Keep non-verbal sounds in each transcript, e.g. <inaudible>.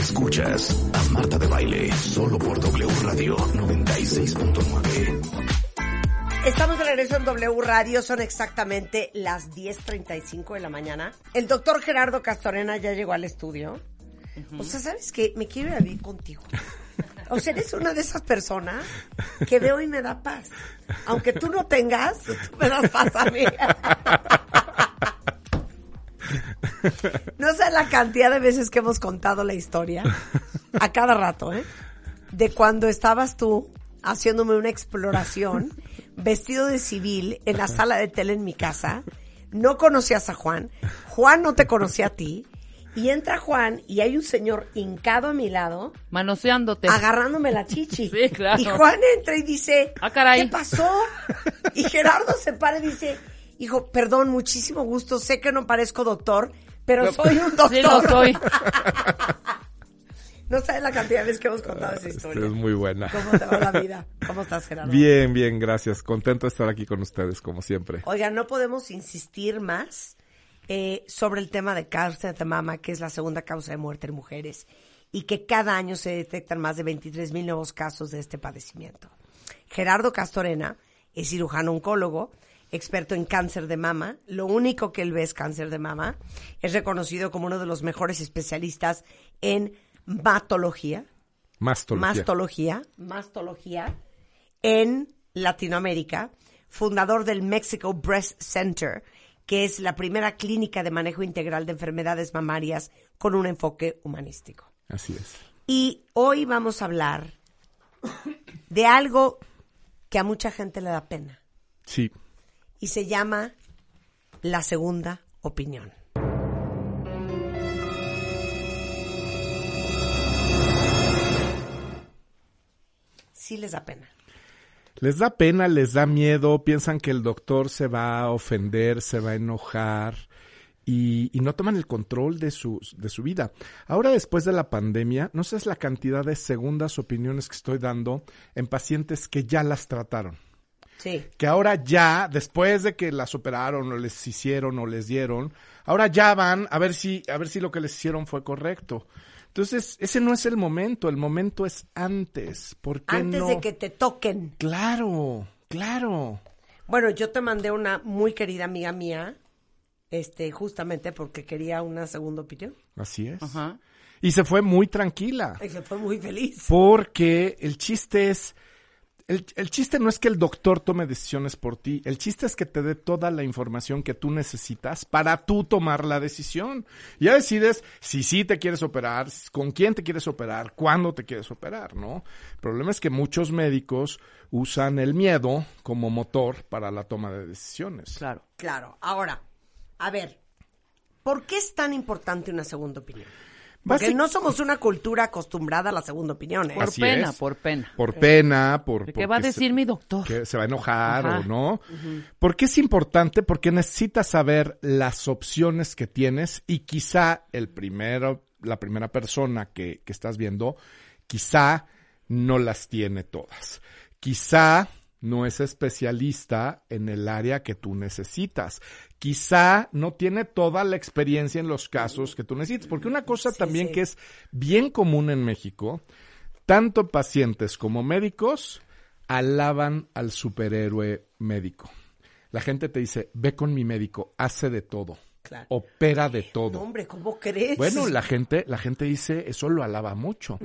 Escuchas a Marta de Baile solo por W Radio 96.9. Estamos de regreso en W Radio, son exactamente las 10.35 de la mañana. El doctor Gerardo Castorena ya llegó al estudio. O sea, ¿sabes qué? Me quiero ir a vivir contigo. O sea, eres una de esas personas que veo y me da paz. Aunque tú no tengas, tú me das paz a mí. No sé la cantidad de veces que hemos contado la historia, a cada rato, ¿eh? De cuando estabas tú haciéndome una exploración, vestido de civil, en la sala de tele en mi casa. No conocías a Juan, Juan no te conocía a ti, y entra Juan y hay un señor hincado a mi lado, Manoseándote. agarrándome la chichi. <laughs> Sí, claro. Y Juan entra y dice, Ah, caray. ¿qué pasó? Y Gerardo se para y dice, hijo, perdón, muchísimo gusto, sé que no parezco doctor, pero soy <laughs> un doctor. Sí, lo soy. <laughs> No sabes la cantidad de veces que hemos contado esa historia. Es muy buena. ¿Cómo te va la vida? <laughs> ¿Cómo estás, Gerardo? Bien, bien, gracias. Contento de estar aquí con ustedes, como siempre. Oigan, no podemos insistir más eh, sobre el tema de cáncer de mama, que es la segunda causa de muerte en mujeres, y que cada año se detectan más de 23 mil nuevos casos de este padecimiento. Gerardo Castorena es cirujano oncólogo, experto en cáncer de mama. Lo único que él ve es cáncer de mama. Es reconocido como uno de los mejores especialistas en matología, Mastología. mastología, mastología en Latinoamérica, fundador del Mexico Breast Center, que es la primera clínica de manejo integral de enfermedades mamarias con un enfoque humanístico. Así es. Y hoy vamos a hablar de algo que a mucha gente le da pena Sí. Y se llama la segunda opinión. Sí les da pena. Les da pena, les da miedo, piensan que el doctor se va a ofender, se va a enojar y, no toman el control de su, de su vida. Ahora, después de la pandemia, no sé la cantidad de segundas opiniones que estoy dando en pacientes que ya las trataron. Sí. que ahora ya, después de que las operaron o les hicieron o les dieron, ahora ya van a ver si, a ver si lo que les hicieron fue correcto. Entonces, ese no es el momento, el momento es antes. ¿Por qué Antes no? de que te toquen. Claro, claro. Bueno, yo te mandé una muy querida amiga mía, este, justamente porque quería una segunda opinión. Así es. Ajá. Y se fue muy tranquila. Y se fue muy feliz. Porque el chiste es, el, el chiste no es que el doctor tome decisiones por ti, el chiste es que te dé toda la información que tú necesitas para tú tomar la decisión. Ya decides si sí te quieres operar, con quién te quieres operar, cuándo te quieres operar, ¿no? El problema es que muchos médicos usan el miedo como motor para la toma de decisiones. Claro. Claro. Ahora, a ver, ¿por qué es tan importante una segunda opinión? Porque no somos una cultura acostumbrada a la segunda opinión, ¿eh? Por Así pena, es. por pena. Por pena, por... ¿Qué va a porque decir se- mi doctor? que se va a enojar Ajá. o no. ¿Por qué es importante? Porque necesitas saber las opciones que tienes y quizá el primero, la primera persona que, que estás viendo, quizá no las tiene todas. Quizá no es especialista en el área que tú necesitas. Quizá no tiene toda la experiencia en los casos que tú necesitas. Porque una cosa también sí. que es bien común en México, tanto pacientes como médicos alaban al superhéroe médico. La gente te dice, ve con mi médico, hace de todo, Claro. opera de todo. No, hombre, ¿cómo crees? Bueno, la gente, la gente dice, eso lo alaba mucho.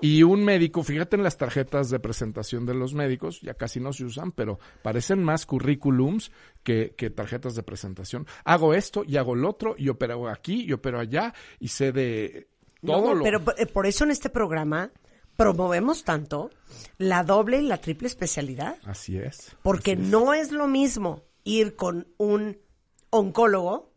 Y un médico, fíjate en las tarjetas de presentación de los médicos, ya casi no se usan, pero parecen más currículums que, que tarjetas de presentación. Hago esto y hago lo otro, y opero aquí y opero allá, y sé de No, todo lo pero eh, por eso en este programa promovemos tanto la doble y la triple especialidad. Así es. Porque no es lo mismo ir con un oncólogo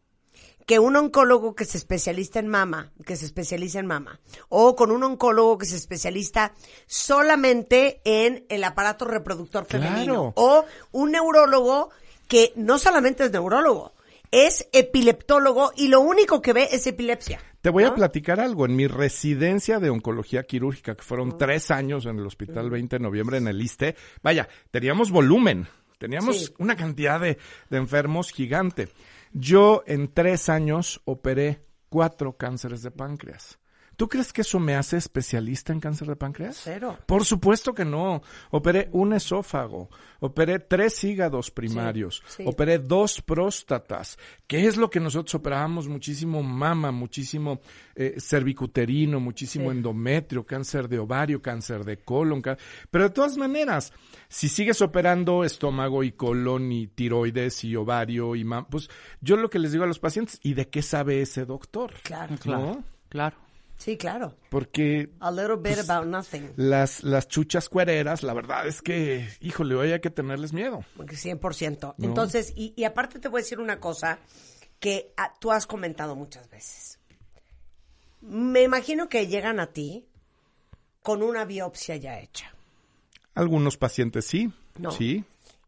que un oncólogo que se especializa en mama, que se especializa en mama, o con un oncólogo que se especializa solamente en el aparato reproductor femenino, Claro. o un neurólogo que no solamente es neurólogo, es epileptólogo y lo único que ve es epilepsia. Te voy a platicar algo. En mi residencia de oncología quirúrgica, que fueron tres años en el Hospital 20 de Noviembre en el ISTE, vaya, teníamos volumen, teníamos Sí. una cantidad de, de enfermos gigante. Yo en tres años operé cuatro cánceres de páncreas. ¿Tú crees que eso me hace especialista en cáncer de páncreas? Cero. Por supuesto que no. Operé un esófago, operé tres hígados primarios, sí. operé dos próstatas. ¿Qué es lo que nosotros operábamos? Muchísimo mama, muchísimo eh, cervicuterino, muchísimo Sí. endometrio, cáncer de ovario, cáncer de colon. Pero de todas maneras, si sigues operando estómago y colon y tiroides y ovario y mama, pues yo lo que les digo a los pacientes, ¿y de qué sabe ese doctor? Claro. Claro, claro. Sí, claro. Porque A little bit Pues, about nothing. las, las chuchas cuereras, la verdad es que, híjole, hoy hay que tenerles miedo. Porque 100%. No. Entonces, y, y aparte te voy a decir una cosa que ah, tú has comentado muchas veces. Me imagino que llegan a ti con una biopsia ya hecha. Algunos pacientes sí, No. sí.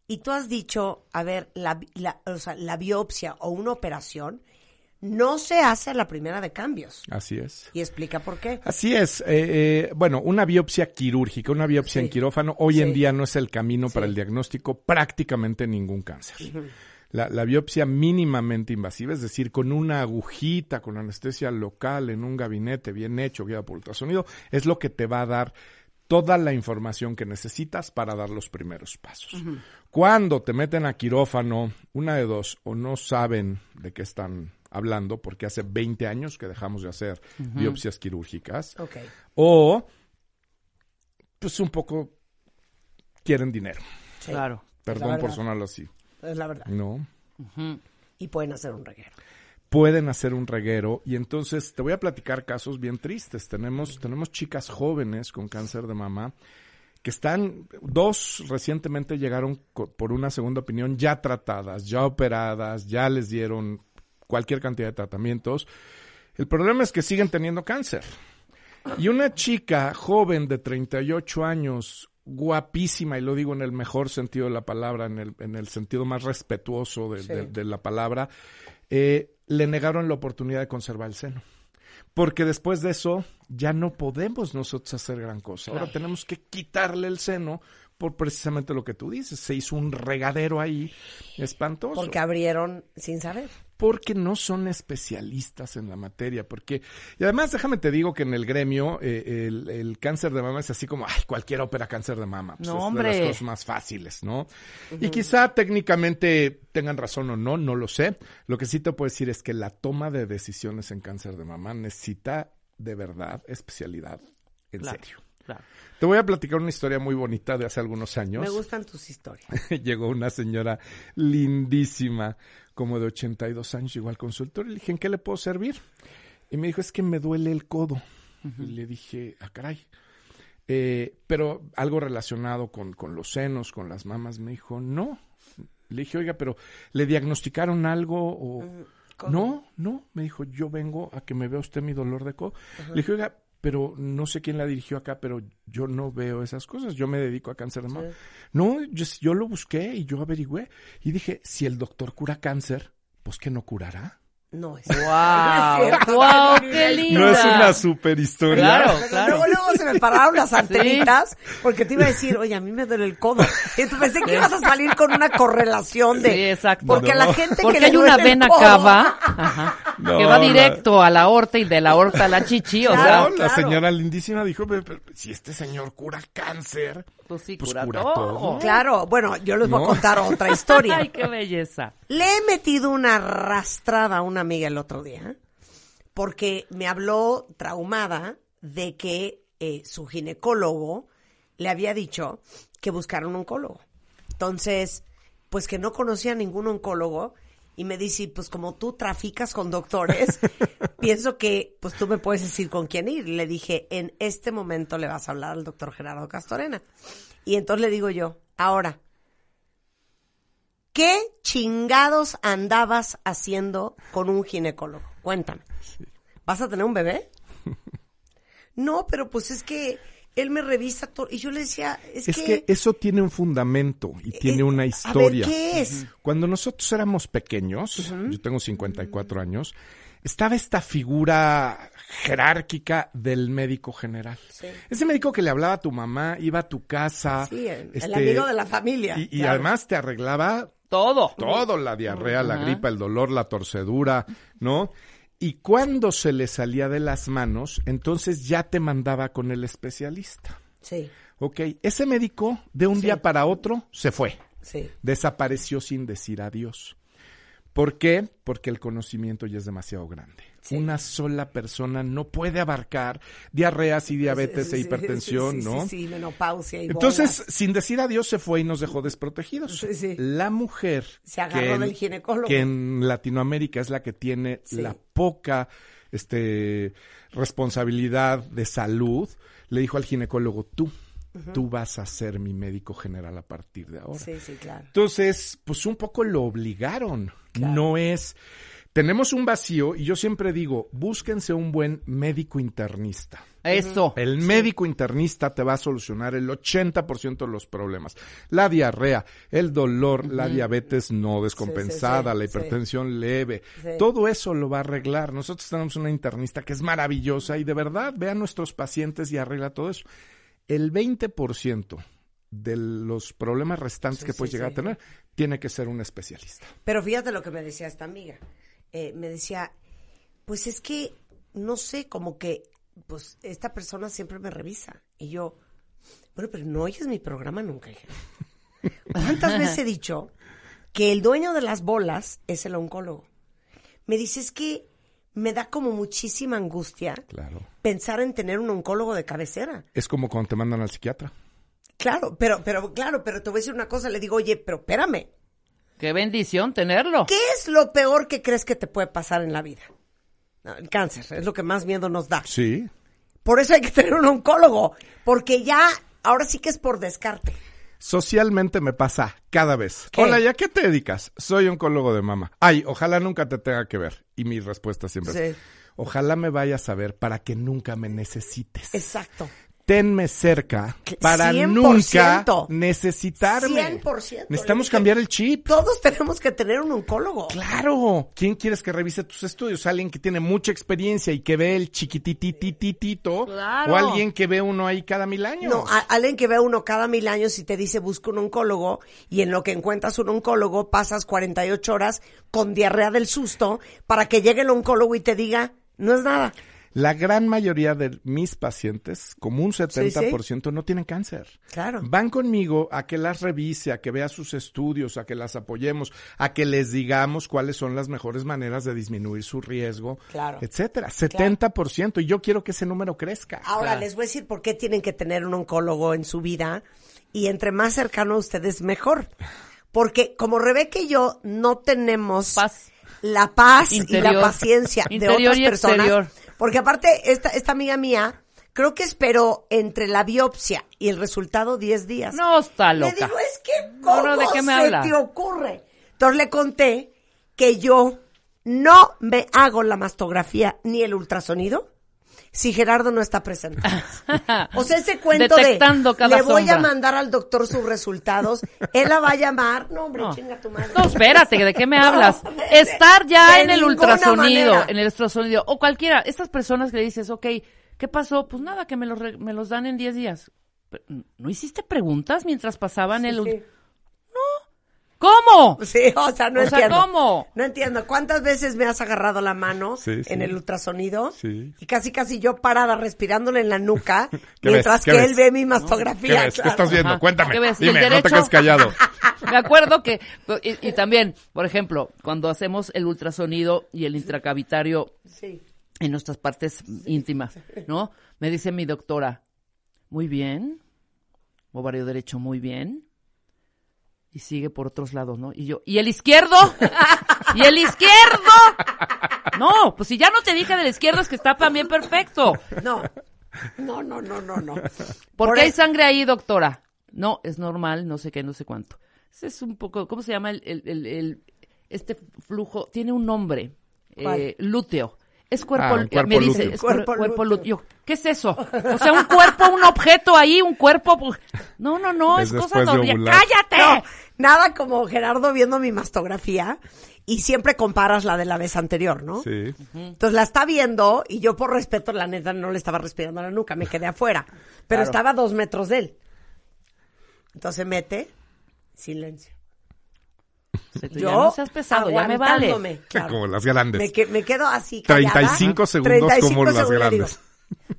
Y tú has dicho, a ver, la, la- o sea, la biopsia o una operación no se hace a la primera de cambios. Así es. Y explica por qué. Así es. eh, eh, bueno, una biopsia quirúrgica, una biopsia Sí. en quirófano, hoy en día no es el camino para el diagnóstico prácticamente ningún cáncer. La, la biopsia mínimamente invasiva, es decir, con una agujita, con anestesia local, en un gabinete bien hecho, guiado por ultrasonido, es lo que te va a dar toda la información que necesitas para dar los primeros pasos. Cuando te meten a quirófano, una de dos, o no saben de qué están hablando, porque hace 20 años que dejamos de hacer biopsias quirúrgicas, Ok. o pues un poco quieren dinero. Sí, Claro. Perdón por sonarlo así. Es la verdad. No. Y pueden hacer un reguero. Pueden hacer un reguero y entonces te voy a platicar casos bien tristes. Tenemos, tenemos chicas jóvenes con cáncer de mama que están, dos recientemente llegaron por una segunda opinión ya tratadas, ya operadas, ya les dieron cualquier cantidad de tratamientos. El problema es que siguen teniendo cáncer. Y una chica joven de 38 años, guapísima, y lo digo en el mejor sentido de la palabra, en el, en el sentido más respetuoso de, Sí. de- de la palabra, eh, le negaron la oportunidad de conservar el seno. Porque después de eso ya no podemos nosotros hacer gran cosa. Ahora tenemos que quitarle el seno por precisamente lo que tú dices. Se hizo un regadero ahí espantoso Porque abrieron sin saber. Porque no son especialistas en la materia, porque y además déjame te digo que en el gremio eh, el, el cáncer de mama es así como ay cualquiera opera cáncer de mama, pues No, es de hombre. las cosas más fáciles, ¿no? Y quizá técnicamente tengan razón o no, no lo sé. Lo que sí te puedo decir es que la toma de decisiones en cáncer de mama necesita de verdad especialidad, en Claro, serio. Claro. Te voy a platicar una historia muy bonita de hace algunos años. Me gustan tus historias. <laughs> llegó una señora lindísima, como de 82 años, llegó al consultorio y le dije, ¿en qué le puedo servir? Y me dijo, es que me duele el codo. Y le dije, ah, caray. Eh, pero algo relacionado con, con los senos, con las mamas, me dijo, no. Le dije, oiga, pero ¿le diagnosticaron algo o...? ¿cómo? No, no, me dijo, yo vengo a que me vea usted mi dolor de codo. Le dije, oiga, pero no sé quién la dirigió acá, pero yo no veo esas cosas, yo me dedico a cáncer de mama. No, yo, yo lo busqué y yo averigüé y dije, si el doctor cura cáncer, pues que no curará. No es. ¡Wow! <laughs> No es cierto. ¡Wow! ¡Qué linda! No es una super historia. Claro, claro. Luego, luego se me pararon las <laughs> antenitas porque te iba a decir, oye, a mí me duele el codo. Y entonces pensé que ibas a salir con una correlación de. Sí, exacto. Porque No. la gente que Porque hay una duele vena cava <laughs> ajá, No, que va la- directo a la aorta y de la aorta a la chichi, o sea, Claro, la señora lindísima dijo, "Pero, pero, si este señor cura cáncer, pues sí, pues cura, cura todo. todo. Claro, bueno, yo les voy a contar otra historia. Ay, qué belleza. Le he metido una arrastrada a una amiga el otro día porque me habló traumada de que eh, su ginecólogo le había dicho que buscara un oncólogo. Entonces, pues que no conocía a ningún oncólogo y me dice, pues como tú traficas con doctores, <laughs> pienso que pues tú me puedes decir con quién ir. Le dije, en este momento le vas a hablar al doctor Gerardo Castorena. Y entonces le digo yo, ahora, ¿Qué chingados andabas haciendo con un ginecólogo? Cuéntame. ¿Vas a tener un bebé? <laughs> No, pero pues es que él me revisa todo. Y yo le decía, es, Es que eso tiene un fundamento y tiene eh, una a ver, historia. ¿qué es? Cuando nosotros éramos pequeños, yo tengo 54 años, estaba esta figura jerárquica del médico general. Ese médico que le hablaba a tu mamá, iba a tu casa. Sí, el, el este, amigo de la familia. Y, además te arreglaba Todo. todo, la diarrea, la Ajá. gripa, el dolor, la torcedura, ¿no? Y cuando se le salía de las manos, entonces ya te mandaba con el especialista. Sí, Ok, ese médico de un Sí. día para otro se fue, sí. desapareció sin decir adiós. ¿Por qué? Porque el conocimiento ya es demasiado grande. Sí. Una sola persona no puede abarcar diarreas y diabetes Sí, e hipertensión, sí, ¿no? Sí, sí, menopausia y Entonces, bolas. sin decir adiós, se fue y nos dejó desprotegidos. La mujer Se agarró que en- del ginecólogo. que en Latinoamérica es la que tiene la poca este, responsabilidad de salud, le dijo al ginecólogo, tú, tú vas a ser mi médico general a partir de ahora. Sí, sí, claro. Entonces, pues un poco lo obligaron. Claro. No es. Tenemos un vacío y yo siempre digo, búsquense un buen médico internista. Eso. El médico internista te va a solucionar el 80% de los problemas. La diarrea, el dolor, la diabetes no descompensada, sí, la sí. hipertensión leve. Sí. Todo eso lo va a arreglar. Nosotros tenemos una internista que es maravillosa y de verdad ve a nuestros pacientes y arregla todo eso. El 20% de los problemas restantes Sí, que sí, puedes llegar sí. a tener tiene que ser un especialista. Pero fíjate lo que me decía esta amiga. Eh, me decía, pues es que, no sé, como que, pues esta persona siempre me revisa. Y yo, bueno, pero no oyes mi programa nunca, hija. ¿Cuántas veces he dicho que el dueño de las bolas es el oncólogo? Me dice, es que me da como muchísima angustia Claro. pensar en tener un oncólogo de cabecera. Es como cuando te mandan al psiquiatra. Claro, pero, pero, claro, pero te voy a decir una cosa, le digo, oye, pero espérame, Qué bendición tenerlo. ¿Qué es lo peor que crees que te puede pasar en la vida? No, el cáncer es lo que más miedo nos da. Sí. Por eso hay que tener un oncólogo, porque ya, ahora sí que es por descarte. Socialmente me pasa cada vez. ¿Qué? Hola, ¿ya qué te dedicas? Soy oncólogo de mama. Ay, ojalá nunca te tenga que ver. Y mi respuesta siempre es, ojalá me vayas a ver para que nunca me necesites. Exacto. Tenme cerca para 100%. nunca necesitarme. 100%. Necesitamos cambiar el chip. Todos tenemos que tener un oncólogo. Claro. ¿Quién quieres que revise tus estudios? ¿Alguien que tiene mucha experiencia y que ve el chiquititititito? Claro. ¿O alguien que ve uno ahí cada mil años? No, a- alguien que ve uno cada mil años y te dice busca un oncólogo y en lo que encuentras un oncólogo pasas 48 horas con diarrea del susto para que llegue el oncólogo y te diga, no es nada. La gran mayoría de mis pacientes, como un 70%, no tienen cáncer. Claro. Van conmigo a que las revise, a que vea sus estudios, a que las apoyemos, a que les digamos cuáles son las mejores maneras de disminuir su riesgo, Claro. etcétera. 70%. Y yo quiero que ese número crezca. Ahora Claro. les voy a decir por qué tienen que tener un oncólogo en su vida y entre más cercano a ustedes mejor. Porque como Rebeca y yo no tenemos Paz. la paz y Interior. la paciencia <laughs> de Interior otras y personas, exterior. Porque aparte esta, esta amiga mía creo que esperó entre la biopsia y el resultado 10 días. No está Le loca. digo, es que No, ¿cómo no, ¿de qué me se habla? te ocurre? Entonces le conté que yo no me hago la mastografía ni el ultrasonido si Gerardo no está presente. <laughs> O sea, ese cuento Detectando de cada le voy a mandar al doctor sus resultados, él la va a llamar. No, hombre, No. chinga tu madre. No, espérate, ¿de qué me hablas? <laughs> No, Estar ya en el ultrasonido, manera. en el ultrasonido, o cualquiera, estas personas que le dices, ok, ¿qué pasó? Pues nada, que me los, re- me los dan en 10 días. ¿No hiciste preguntas mientras pasaban el... Sí. ¿Cómo? Sí, o sea, no O sea, entiendo. ¿cómo? No entiendo. ¿Cuántas veces me has agarrado la mano Sí, sí. en el ultrasonido? Sí. Y casi, casi yo parada respirándole en la nuca <laughs> ¿Qué mientras que ves? él ve mi ¿Qué mastografía. ¿Qué estás viendo? Ajá. Cuéntame. ¿Qué ves? ¿Y el Dime, no te derecho? quedes callado. <laughs> Me acuerdo que, y, y también, por ejemplo, cuando hacemos el ultrasonido y el intracavitario Sí. en nuestras partes íntimas, ¿no? Me dice mi doctora, muy bien, ovario derecho, muy bien. Y sigue por otros lados, ¿no? Y yo, ¿y el izquierdo? <laughs> ¿Y el izquierdo? No, pues si ya no te dije del izquierdo es que está también perfecto. No. No, no, no, no, no. ¿Por, qué hay sangre ahí, doctora? No, es normal, no sé qué, no sé cuánto. Ese es un poco, ¿cómo se llama el, el- el- el- este flujo? Tiene un nombre, eh, lúteo. Es cuerpo, Ah, cuerpo me dice, es cuer- Cuerpo cuerpo, lúteo. ¿Qué es eso? O sea, un cuerpo, un objeto ahí, un cuerpo. pues, No, no, no, Es es, cosa después de normal. ovular. ¡Cállate! No, nada como Gerardo viendo mi mastografía y siempre comparas la de la vez anterior, ¿no? Sí. Entonces la está viendo y yo por respeto, la neta, no le estaba respirando a la nuca, me quedé afuera. Pero Claro. estaba a dos metros de él. Entonces mete, silencio. Se Yo, ya no seas pesado, ya me vale. <laughs> claro. Como las grandes. Me, que- me quedo así callada. 35 segundos como las segundos le grandes. digo,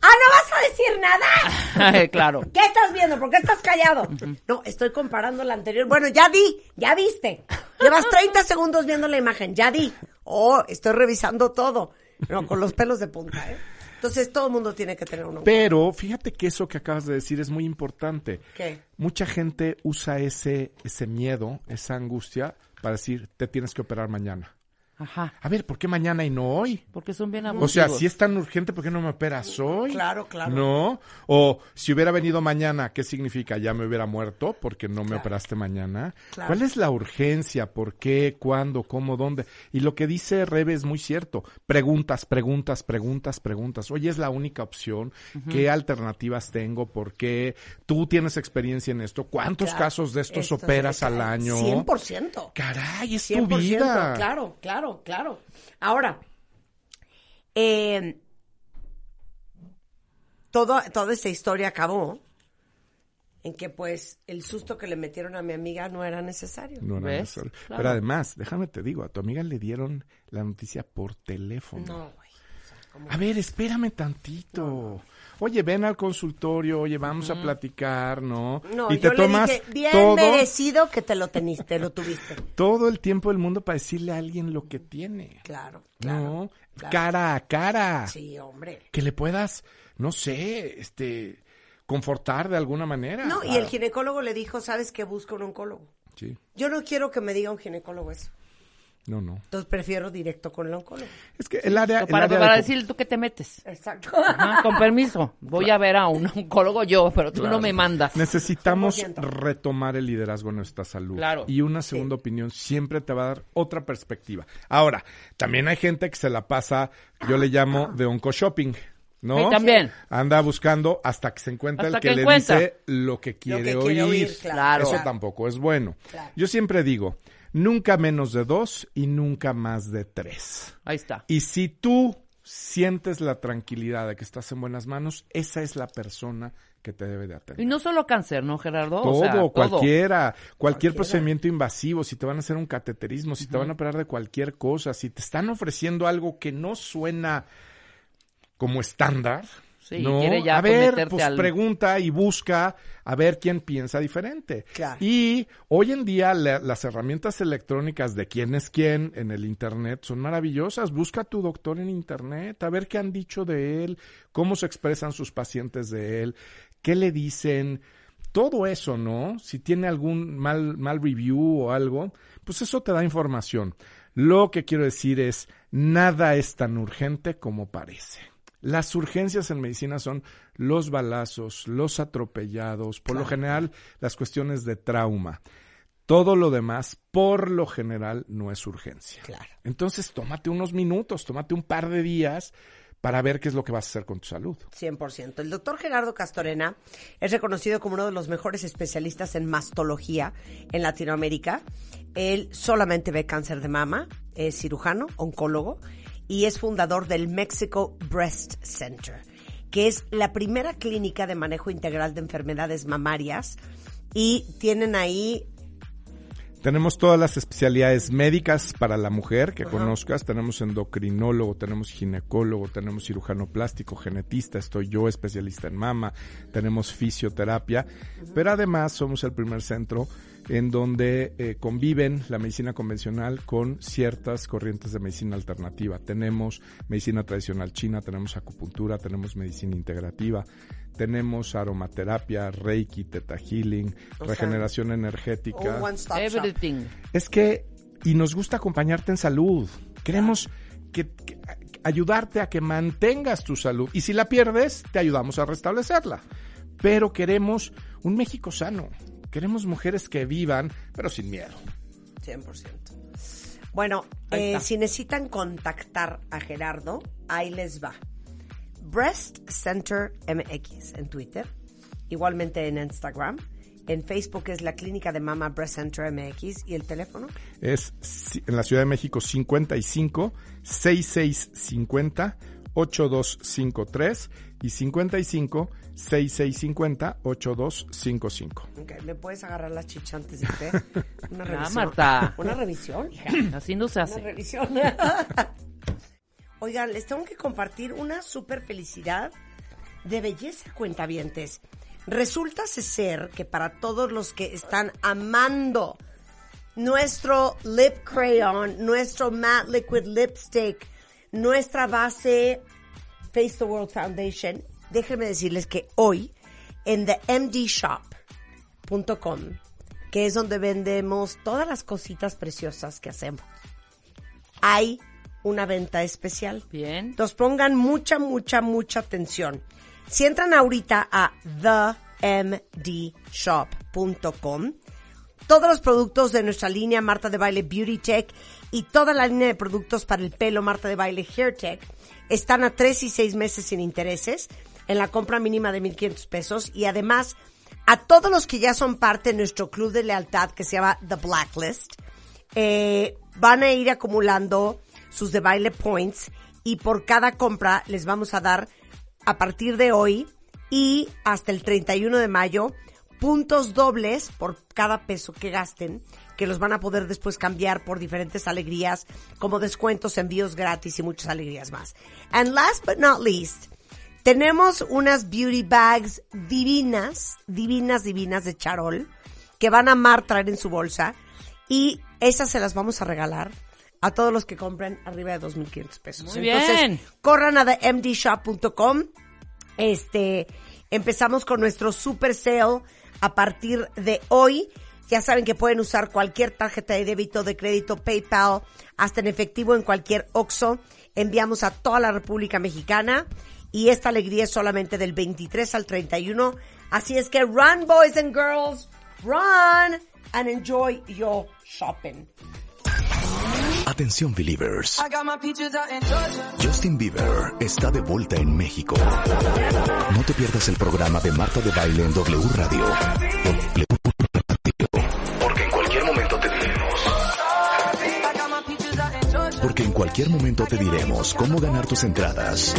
¡Ah, no vas a decir nada! <laughs> claro. ¿Qué estás viendo? ¿Por qué estás callado? No, estoy comparando la anterior. Bueno, ya di, ya viste. Llevas 30 segundos viendo la imagen, ya di. Oh, estoy revisando todo. No, con los pelos de punta, ¿eh? Entonces todo el mundo tiene que tener uno. Pero fíjate que eso que acabas de decir es muy importante. ¿Qué? Mucha gente usa ese, ese miedo, esa angustia, para decir, te tienes que operar mañana. Ajá. A ver, ¿por qué mañana y no hoy? Porque son bien O abusivos. sea, si es tan urgente, ¿por qué no me operas hoy? Claro, claro. ¿No? O si hubiera venido mañana, ¿qué significa? ¿Ya me hubiera muerto porque no me operaste mañana? Claro. ¿Cuál es la urgencia? ¿Por qué? ¿Cuándo? ¿Cómo? ¿Dónde? Y lo que dice Rebe es muy cierto. Preguntas, preguntas, preguntas, preguntas. Oye, es la única opción. ¿Qué alternativas tengo? ¿Por qué? ¿Tú tienes experiencia en esto? ¿Cuántos Claro. casos de estos Esto operas al año? 100%. Caray, es tu 100%, vida. claro, claro, claro. Ahora, eh, todo, toda esta historia acabó en que pues el susto que le metieron a mi amiga no era necesario. No era ¿Ves? necesario. Claro. Pero además, déjame te digo, a tu amiga le dieron la noticia por teléfono. No, güey. o sea, ¿cómo? A ver, espérame tantito. Oye, ven al consultorio, oye, vamos a platicar, ¿no? No, y yo te tomas le dije, bien todo, merecido que te lo teniste, lo tuviste. todo el tiempo del mundo para decirle a alguien lo que tiene. Claro, claro. ¿No? claro. Cara a cara. Sí, hombre. Que le puedas, no sé, este, confortar de alguna manera. No, y el ginecólogo le dijo, ¿sabes qué busca un oncólogo? Sí, Yo no quiero que me diga un ginecólogo eso. No, no. Entonces prefiero directo con el oncólogo. Es que el área... el para área para de- decirle tú que te metes. Exacto. Ajá, con permiso. Voy a ver a un oncólogo yo, pero tú no me mandas. Necesitamos 100%. retomar el liderazgo en nuestra salud. Claro. Y una segunda opinión siempre te va a dar otra perspectiva. Ahora, también hay gente que se la pasa, yo le llamo de onco shopping. ¿No? Sí, también. Anda buscando hasta que se encuentra Hasta el que, que le encuentra. dice lo que quiere, que oír. quiere oír, claro. Eso Claro. tampoco es bueno. Claro. Yo siempre digo, nunca menos de dos y nunca más de tres. Ahí está. Y si tú sientes la tranquilidad de que estás en buenas manos, esa es la persona que te debe de atender. Y no solo cáncer, ¿no, Gerardo? Todo, O sea, todo. cualquiera, cualquier Cualquiera. procedimiento invasivo, si te van a hacer un cateterismo, si te van a operar de cualquier cosa, si te están ofreciendo algo que no suena como estándar, Sí, ¿no? quiere ya a ver, pues al- pregunta y busca a ver quién piensa diferente. Claro. Y hoy en día la- las herramientas electrónicas de quién es quién en el internet son maravillosas. Busca a tu doctor en internet, a ver qué han dicho de él, cómo se expresan sus pacientes de él, qué le dicen, todo eso, ¿no? Si tiene algún mal, mal review o algo, pues eso te da información. Lo que quiero decir es, nada es tan urgente como parece. Las urgencias en medicina son los balazos, los atropellados, por lo general las cuestiones de trauma. Todo lo demás, por lo general, no es urgencia. Claro. Entonces, tómate unos minutos, tómate un par de días para ver qué es lo que vas a hacer con tu salud. 100%. El doctor Gerardo Castorena es reconocido como uno de los mejores especialistas en mastología en Latinoamérica. Él solamente ve cáncer de mama, es cirujano, oncólogo y es fundador del Mexico Breast Center, que es la primera clínica de manejo integral de enfermedades mamarias y tienen ahí Tenemos todas las especialidades médicas para la mujer que conozcas. Tenemos endocrinólogo, tenemos ginecólogo, tenemos cirujano plástico, genetista, estoy yo especialista en mama, tenemos fisioterapia. Pero además somos el primer centro en donde eh, conviven la medicina convencional con ciertas corrientes de medicina alternativa. Tenemos medicina tradicional china, tenemos acupuntura, tenemos medicina integrativa, tenemos aromaterapia, reiki, teta healing, O sea, regeneración energética. one-stop shop. Everything. Es que, y nos gusta acompañarte en salud. Queremos que, que- ayudarte a que mantengas tu salud. Y si la pierdes, te ayudamos a restablecerla. Pero queremos un México sano. Queremos mujeres que vivan, pero sin miedo. 100%. Bueno, eh, si necesitan contactar a Gerardo, ahí les va. Breast Center MX en Twitter, igualmente en Instagram. En Facebook es la clínica de mama Breast Center MX y el teléfono. Es en la Ciudad de México 55 6650 8253 y 55 6650 8255. Ok, ¿Me puedes agarrar las chichas antes de té? <laughs> Una revisión. Marta. Una revisión. <laughs> Así no se Una hace. revisión. <laughs> Oigan, les tengo que compartir una super felicidad de belleza, cuentavientes. Resulta ser que para todos los que están amando nuestro lip crayon, nuestro matte liquid lipstick, nuestra base Face the World Foundation, déjenme decirles que hoy en themdshop.com, que es donde vendemos todas las cositas preciosas que hacemos, hay una venta especial. Bien. Entonces pongan mucha, mucha, mucha atención. Si entran ahorita a themdshop.com, todos los productos de nuestra línea Marta de Baile Beauty Tech y toda la línea de productos para el pelo Marta de Baile Hair Tech están a 3 y 6 meses sin intereses en la compra mínima de 1.500 pesos y además a todos los que ya son parte de nuestro club de lealtad que se llama The Blacklist, eh, van a ir acumulando sus de baile points y por cada compra les vamos a dar a partir de hoy y hasta el 31 de mayo puntos dobles por cada peso que gasten que los van a poder después cambiar por diferentes alegrías como descuentos, envíos gratis y muchas alegrías más. And last but not least, tenemos unas beauty bags divinas, divinas, divinas de charol que van a amar traer en su bolsa y esas se las vamos a regalar a todos los que compren arriba de 2.500 pesos. Muy Entonces, bien. corran a themdshop.com. Este, empezamos con nuestro super sale a partir de hoy. Ya saben que pueden usar cualquier tarjeta de débito, de crédito, PayPal, hasta en efectivo en cualquier OXO. Enviamos a toda la República Mexicana y esta alegría es solamente del 23 al 31. Así es que run boys and girls, run and enjoy your shopping. Atención Believers. Justin Bieber está de vuelta en México. No te pierdas el programa de Marta de Baile en W Radio. Porque en cualquier momento te diremos. Porque en cualquier momento te diremos cómo ganar tus entradas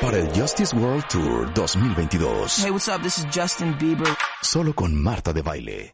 para el Justice World Tour 2022. Hey, what's up? This is Justin Bieber. Solo con Marta de Baile.